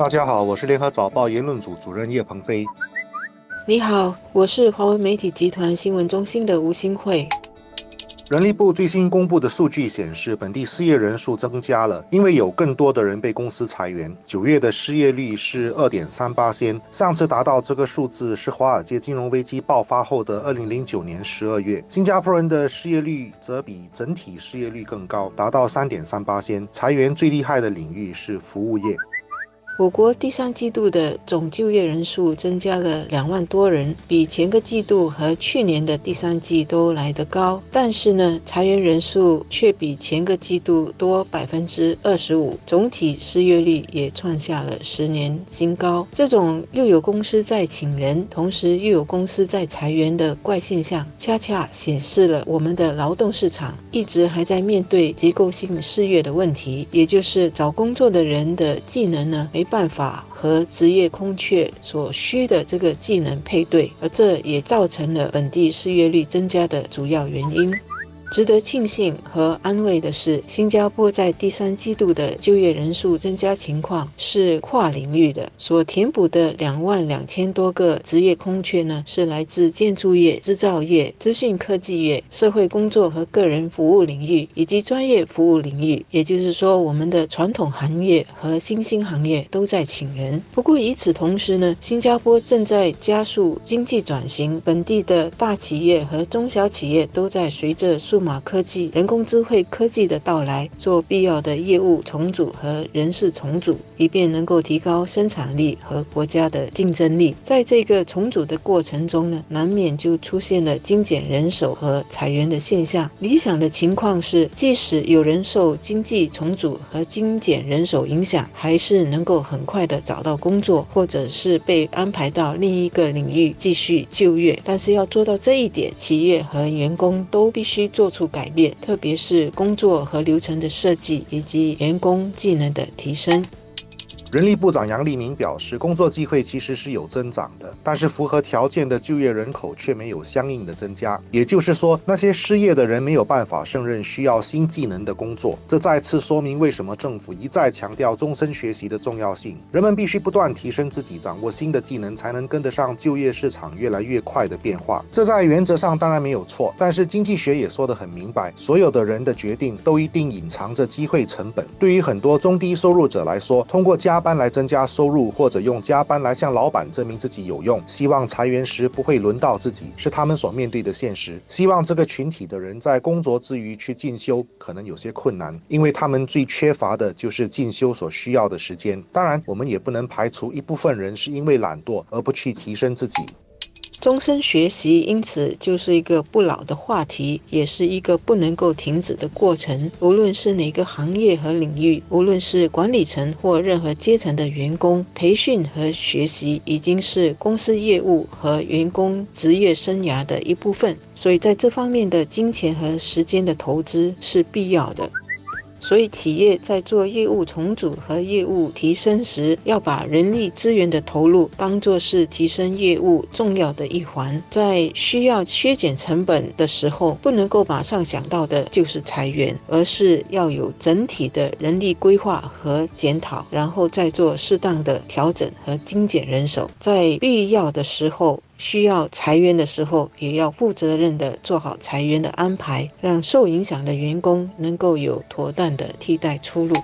大家好，我是联合早报言论组主任叶鹏飞。你好，我是华为媒体集团新闻中心的吴新慧。人力部最新公布的数据显示，本地失业人数增加了，因为有更多的人被公司裁员。九月的失业率是二点三八仙，上次达到这个数字是华尔街金融危机爆发后的二零零九年十二月。新加坡人的失业率则比整体失业率更高，达到三点三八仙。裁员最厉害的领域是服务业。我国第三季度的总就业人数增加了两万多人，比前个季度和去年的第三季都来得高。但是呢，裁员人数却比前个季度多百分之二十五，总体失业率也创下了十年新高。这种又有公司在请人，同时又有公司在裁员的怪现象，恰恰显示了我们的劳动市场一直还在面对结构性失业的问题，也就是找工作的人的技能呢没。办法和职业空缺所需的这个技能配对，而这也造成了本地失业率增加的主要原因。值得庆幸和安慰的是，新加坡在第三季度的就业人数增加情况是跨领域的，所填补的两万两千多个职业空缺呢，是来自建筑业、制造业、资讯科技业、社会工作和个人服务领域以及专业服务领域。也就是说，我们的传统行业和新兴行业都在请人。不过与此同时呢，新加坡正在加速经济转型，本地的大企业和中小企业都在随着数数码科技、人工智慧科技的到来，做必要的业务重组和人事重组，以便能够提高生产力和国家的竞争力。在这个重组的过程中呢，难免就出现了精简人手和裁员的现象。理想的情况是，即使有人受经济重组和精简人手影响，还是能够很快的找到工作，或者是被安排到另一个领域继续就业。但是要做到这一点，企业和员工都必须做。处改变，特别是工作和流程的设计以及员工技能的提升。人力部长杨立明表示，工作机会其实是有增长的，但是符合条件的就业人口却没有相应的增加。也就是说，那些失业的人没有办法胜任需要新技能的工作。这再次说明为什么政府一再强调终身学习的重要性。人们必须不断提升自己，掌握新的技能，才能跟得上就业市场越来越快的变化。这在原则上当然没有错，但是经济学也说得很明白，所有的人的决定都一定隐藏着机会成本。对于很多中低收入者来说，通过加班来增加收入，或者用加班来向老板证明自己有用，希望裁员时不会轮到自己，是他们所面对的现实。希望这个群体的人在工作之余去进修，可能有些困难，因为他们最缺乏的就是进修所需要的时间。当然，我们也不能排除一部分人是因为懒惰而不去提升自己。终身学习，因此就是一个不老的话题，也是一个不能够停止的过程。无论是哪个行业和领域，无论是管理层或任何阶层的员工，培训和学习已经是公司业务和员工职业生涯的一部分。所以，在这方面的金钱和时间的投资是必要的。所以，企业在做业务重组和业务提升时，要把人力资源的投入当作是提升业务重要的一环。在需要削减成本的时候，不能够马上想到的就是裁员，而是要有整体的人力规划和检讨，然后再做适当的调整和精简人手。在必要的时候。需要裁员的时候，也要负责任地做好裁员的安排，让受影响的员工能够有妥当的替代出路。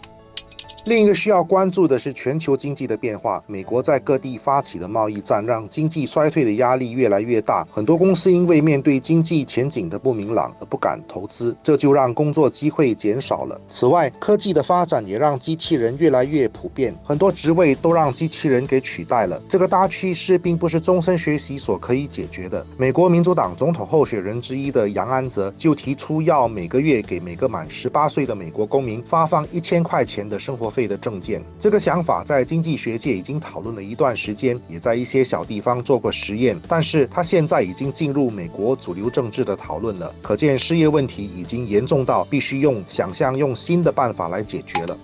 另一个需要关注的是全球经济的变化。美国在各地发起的贸易战，让经济衰退的压力越来越大。很多公司因为面对经济前景的不明朗而不敢投资，这就让工作机会减少了。此外，科技的发展也让机器人越来越普遍，很多职位都让机器人给取代了。这个大趋势并不是终身学习所可以解决的。美国民主党总统候选人之一的杨安泽就提出要每个月给每个满十八岁的美国公民发放一千块钱的生活。费的证件，这个想法在经济学界已经讨论了一段时间，也在一些小地方做过实验，但是他现在已经进入美国主流政治的讨论了。可见失业问题已经严重到必须用想象用新的办法来解决了。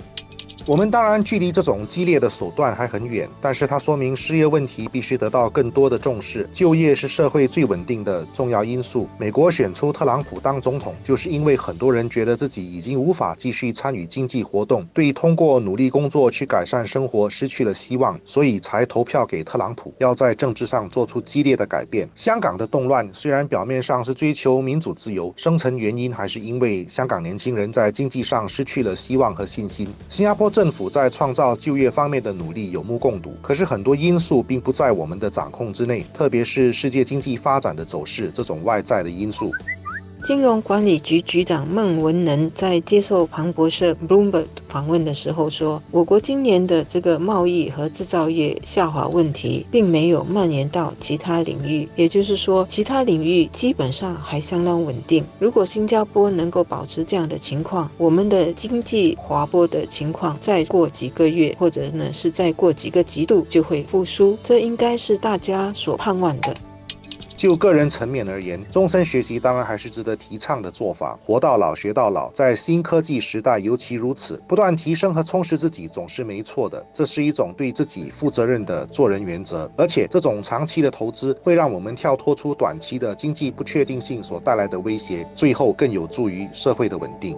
我们当然距离这种激烈的手段还很远，但是它说明失业问题必须得到更多的重视。就业是社会最稳定的重要因素。美国选出特朗普当总统，就是因为很多人觉得自己已经无法继续参与经济活动，对通过努力工作去改善生活失去了希望，所以才投票给特朗普，要在政治上做出激烈的改变。香港的动乱虽然表面上是追求民主自由，深层原因还是因为香港年轻人在经济上失去了希望和信心。新加坡。政府在创造就业方面的努力有目共睹，可是很多因素并不在我们的掌控之内，特别是世界经济发展的走势这种外在的因素。金融管理局局长孟文能在接受庞博社 Bloomberg 访问的时候说：“我国今年的这个贸易和制造业下滑问题，并没有蔓延到其他领域，也就是说，其他领域基本上还相当稳定。如果新加坡能够保持这样的情况，我们的经济滑坡的情况再过几个月，或者呢是再过几个季度就会复苏，这应该是大家所盼望的。”就个人层面而言，终身学习当然还是值得提倡的做法。活到老学到老，在新科技时代尤其如此。不断提升和充实自己总是没错的，这是一种对自己负责任的做人原则。而且，这种长期的投资会让我们跳脱出短期的经济不确定性所带来的威胁，最后更有助于社会的稳定。